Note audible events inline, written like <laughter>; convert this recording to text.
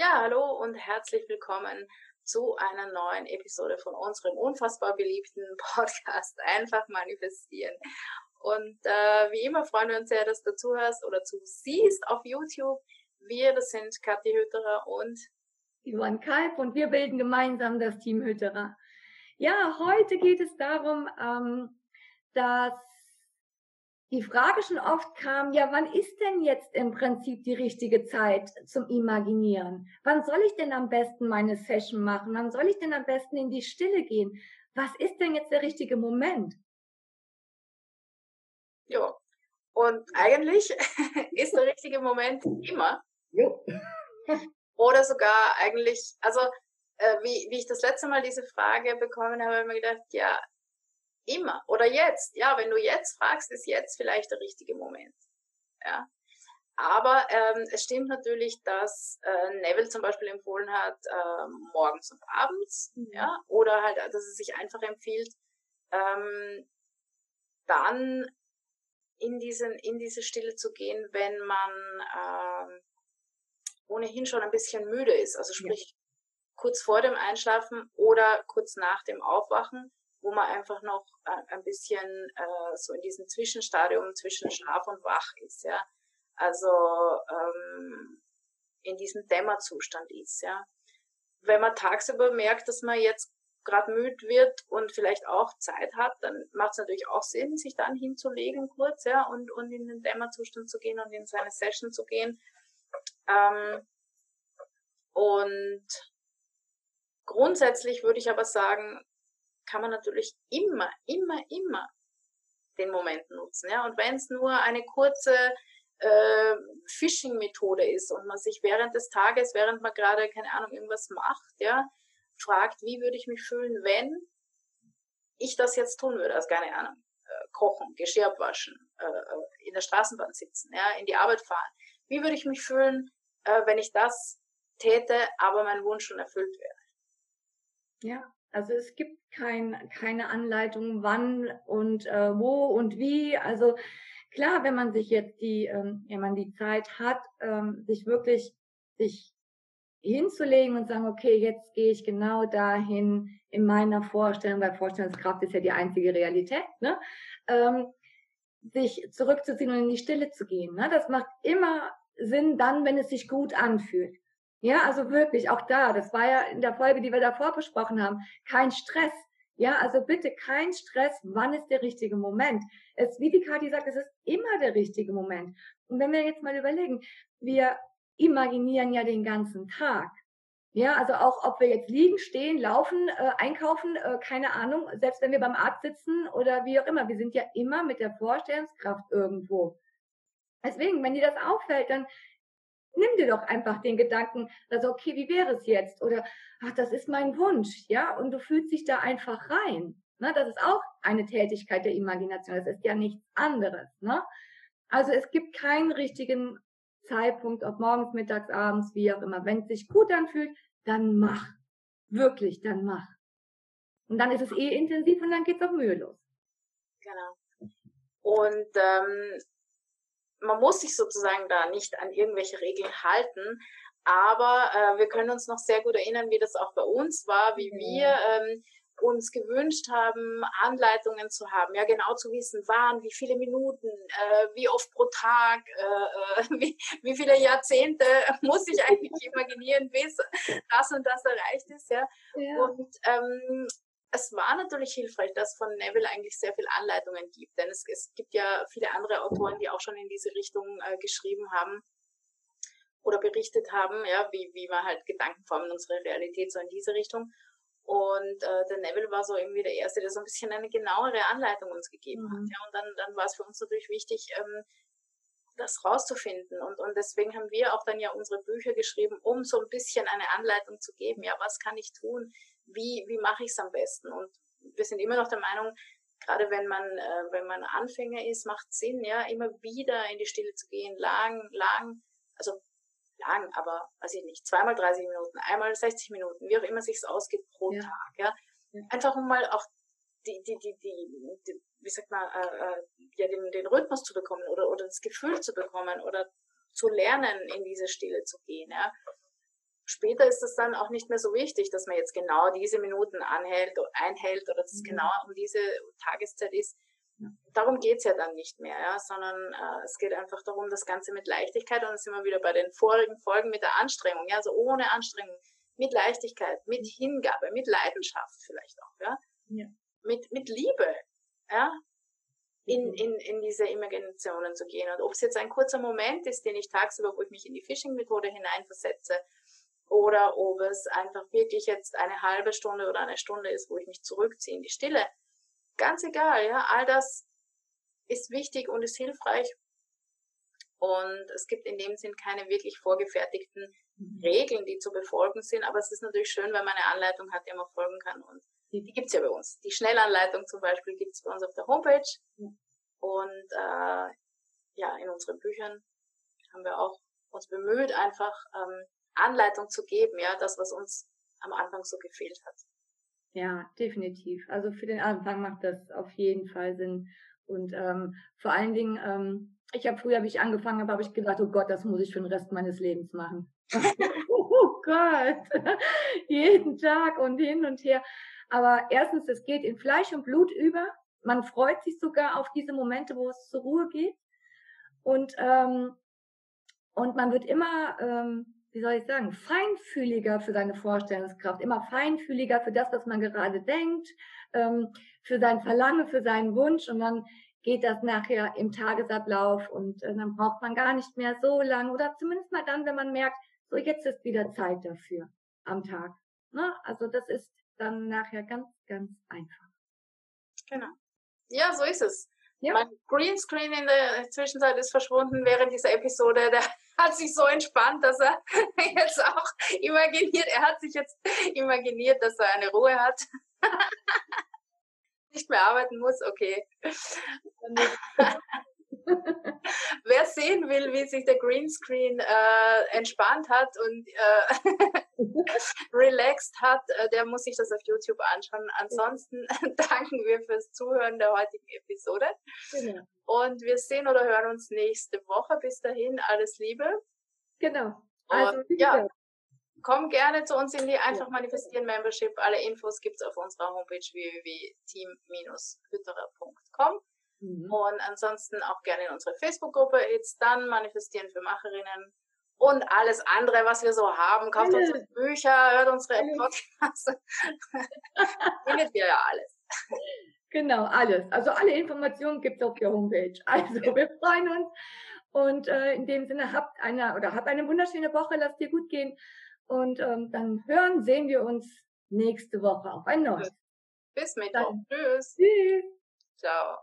Ja, hallo und herzlich willkommen zu einer neuen Episode von unserem unfassbar beliebten <laughs> Podcast Einfach manifestieren. Und äh, wie immer freuen wir uns sehr, dass du zuhörst oder zu siehst auf YouTube. Wir, das sind Kathi Hütterer und Johann Kalb und wir bilden gemeinsam das Team Hütterer. Ja, heute geht es darum, ähm, dass die Frage schon oft kam, ja, wann ist denn jetzt im Prinzip die richtige Zeit zum Imaginieren? Wann soll ich denn am besten meine Session machen? Wann soll ich denn am besten in die Stille gehen? Was ist denn jetzt der richtige Moment? Ja, und eigentlich <laughs> ist der richtige Moment immer. Ja. <laughs> Oder sogar eigentlich, also äh, wie, wie ich das letzte Mal diese Frage bekommen habe, habe ich mir gedacht, ja, Immer. Oder jetzt. Ja, wenn du jetzt fragst, ist jetzt vielleicht der richtige Moment. Ja. Aber ähm, es stimmt natürlich, dass äh, Neville zum Beispiel empfohlen hat, äh, morgens und abends, mhm. ja, oder halt, dass es sich einfach empfiehlt, ähm, dann in diesen in diese Stille zu gehen, wenn man ähm, ohnehin schon ein bisschen müde ist, also sprich ja. kurz vor dem Einschlafen oder kurz nach dem Aufwachen, wo man einfach noch äh, ein bisschen äh, so in diesem Zwischenstadium zwischen Schlaf und Wach ist, ja. Also ähm, in diesem Dämmerzustand ist, ja. Wenn man tagsüber merkt, dass man jetzt gerade müde wird und vielleicht auch Zeit hat, dann macht es natürlich auch Sinn, sich dann hinzulegen kurz, ja, und, und in den Dämmerzustand zu gehen und in seine Session zu gehen. Ähm, und grundsätzlich würde ich aber sagen, kann man natürlich immer, immer, immer den Moment nutzen. Ja? Und wenn es nur eine kurze äh, Phishing-Methode ist und man sich während des Tages, während man gerade, keine Ahnung, irgendwas macht, ja, fragt, wie würde ich mich fühlen, wenn ich das jetzt tun würde, also keine Ahnung, äh, kochen, Geschirr waschen, äh, äh, in der Straßenbahn sitzen, ja, in die Arbeit fahren. Wie würde ich mich fühlen, äh, wenn ich das täte, aber mein Wunsch schon erfüllt wäre? Ja, also es gibt kein, keine Anleitung, wann und äh, wo und wie. Also klar, wenn man sich jetzt die, ähm, wenn man die Zeit hat, ähm, sich wirklich sich hinzulegen und sagen, okay, jetzt gehe ich genau dahin in meiner Vorstellung, weil Vorstellungskraft ist ja die einzige Realität, ne? Ähm, sich zurückzuziehen und in die Stille zu gehen. Ne? Das macht immer Sinn dann, wenn es sich gut anfühlt. Ja, also wirklich, auch da, das war ja in der Folge, die wir davor besprochen haben, kein Stress. Ja, also bitte kein Stress. Wann ist der richtige Moment? Es, wie die Kathi sagt, es ist immer der richtige Moment. Und wenn wir jetzt mal überlegen, wir imaginieren ja den ganzen Tag. Ja, also auch ob wir jetzt liegen, stehen, laufen, äh, einkaufen, äh, keine Ahnung, selbst wenn wir beim Arzt sitzen oder wie auch immer, wir sind ja immer mit der Vorstellungskraft irgendwo. Deswegen, wenn dir das auffällt, dann nimm dir doch einfach den Gedanken, also okay, wie wäre es jetzt? Oder ach, das ist mein Wunsch, ja, und du fühlst dich da einfach rein. Ne? Das ist auch eine Tätigkeit der Imagination. Das ist ja nichts anderes. Ne? Also es gibt keinen richtigen Zeitpunkt, ob morgens, mittags, abends, wie auch immer. Wenn es sich gut anfühlt, dann mach. Wirklich, dann mach. Und dann ist es eh intensiv und dann geht's auch mühelos. Genau. Und ähm, man muss sich sozusagen da nicht an irgendwelche Regeln halten, aber äh, wir können uns noch sehr gut erinnern, wie das auch bei uns war, wie mhm. wir ähm, uns gewünscht haben, Anleitungen zu haben, ja genau zu wissen, wann, wie viele Minuten, äh, wie oft pro Tag, äh, äh <laughs> wie, wie viele Jahrzehnte <laughs> muss ich eigentlich <laughs> imaginieren, bis das und das erreicht ist, ja. ja. Und ähm, es war natürlich hilfreich, dass von Neville eigentlich sehr viele Anleitungen gibt, denn es, es gibt ja viele andere Autoren, die auch schon in diese Richtung äh, geschrieben haben oder berichtet haben, ja, wie, wie man halt Gedanken formen, unsere Realität so in diese Richtung. Und äh, der Neville war so irgendwie der Erste, der so ein bisschen eine genauere Anleitung uns gegeben mhm. hat. Ja, und dann, dann war es für uns natürlich wichtig, ähm, das rauszufinden. Und, und deswegen haben wir auch dann ja unsere Bücher geschrieben, um so ein bisschen eine Anleitung zu geben. Ja, was kann ich tun? wie, wie mache ich es am besten? Und wir sind immer noch der Meinung, gerade wenn man, äh, wenn man Anfänger ist, macht Sinn, ja, immer wieder in die Stille zu gehen, lang, lang, also lang, aber weiß ich nicht, zweimal 30 Minuten, einmal 60 Minuten, wie auch immer sich's ausgeht pro ja. Tag, ja. Einfach um mal auch die, die, die, die, die wie sagt man, äh, äh, ja, den, den Rhythmus zu bekommen oder, oder das Gefühl zu bekommen oder zu lernen, in diese Stille zu gehen, ja. später ist es dann auch nicht mehr so wichtig, dass man jetzt genau diese Minuten anhält, einhält oder dass es mhm. genau um diese Tageszeit ist. Darum geht's ja dann nicht mehr, ja, sondern äh, es geht einfach darum, das Ganze mit Leichtigkeit und dann sind wir wieder bei den vorigen Folgen mit der Anstrengung, ja, also ohne Anstrengung, mit Leichtigkeit, mit Hingabe, mit Leidenschaft vielleicht auch, ja, ja. Mit, mit Liebe, ja, in, mhm. in, in diese Imaginationen zu gehen. Und ob es jetzt ein kurzer Moment ist, den ich tagsüber, wo ich mich in die Phishing-Methode hineinversetze, oder ob es einfach wirklich jetzt eine halbe Stunde oder eine Stunde ist, wo ich mich zurückziehe in die Stille. Ganz egal, ja, all das ist wichtig und ist hilfreich. Und es gibt in dem Sinn keine wirklich vorgefertigten mhm. Regeln, die zu befolgen sind. Aber es ist natürlich schön, wenn man eine Anleitung hat, der man folgen kann. Und die gibt's ja bei uns. Die Schnellanleitung zum Beispiel gibt's bei uns auf der Homepage. Und äh, ja, in unseren Büchern haben wir auch uns bemüht, einfach ähm, Anleitung zu geben, ja, das, was uns am Anfang so gefehlt hat. Ja, definitiv. Also für den Anfang macht das auf jeden Fall Sinn. Und ähm, vor allen Dingen, ähm, ich habe früher, wie ich angefangen habe, habe ich gedacht, oh Gott, das muss ich für den Rest meines Lebens machen. <laughs> oh Gott, <laughs> jeden Tag und hin und her. Aber erstens, es geht in Fleisch und Blut über. Man freut sich sogar auf diese Momente, wo es zur Ruhe geht. Und ähm, und man wird immer ähm, wie soll ich sagen, feinfühliger für seine Vorstellungskraft, immer feinfühliger für das, was man gerade denkt, ähm, für sein Verlangen, für seinen Wunsch und dann geht das nachher im Tagesablauf und äh, dann braucht man gar nicht mehr so lang oder zumindest mal dann, wenn man merkt, so jetzt ist wieder Zeit dafür am Tag. Ne? Also das ist dann nachher ganz, ganz einfach. Genau. Ja, so ist es. Ja. Mein Greenscreen in der Zwischenzeit ist verschwunden während dieser Episode. Der <laughs> hat sich so entspannt, dass er <laughs> jetzt auch imaginiert, er hat sich jetzt imaginiert, dass er eine Ruhe hat. <laughs> Nicht mehr arbeiten muss, okay. Wer sehen will, wie sich der Greenscreen äh, entspannt hat und äh, <laughs> relaxed hat, äh, der muss sich das auf YouTube anschauen. Ansonsten <laughs> danken wir fürs Zuhören der heutigen Episode. Genau. Und wir sehen oder hören uns nächste Woche. Bis dahin, alles Liebe. Genau. Also, und, ja, komm gerne zu uns in die Einfach Manifestieren Membership. Alle Infos gibt es auf unserer Homepage www.team-hütterer.com. Mhm. Und ansonsten auch gerne in unsere Facebook-Gruppe It's Done, Manifestieren für Macherinnen. Und alles andere, was wir so haben, kauft ja. unsere Bücher, hört unsere Podcasts. <laughs> Findet ihr ja alles. Genau, alles. Also alle Informationen gibt es auf der Homepage. Also wir freuen uns. Und äh, in dem Sinne habt eine oder habt eine wunderschöne Woche, lasst dir gut gehen. Und ähm, dann hören, sehen wir uns nächste Woche auf ein neues. Bis Mittwoch. Tschüss. Tschüss. Ciao.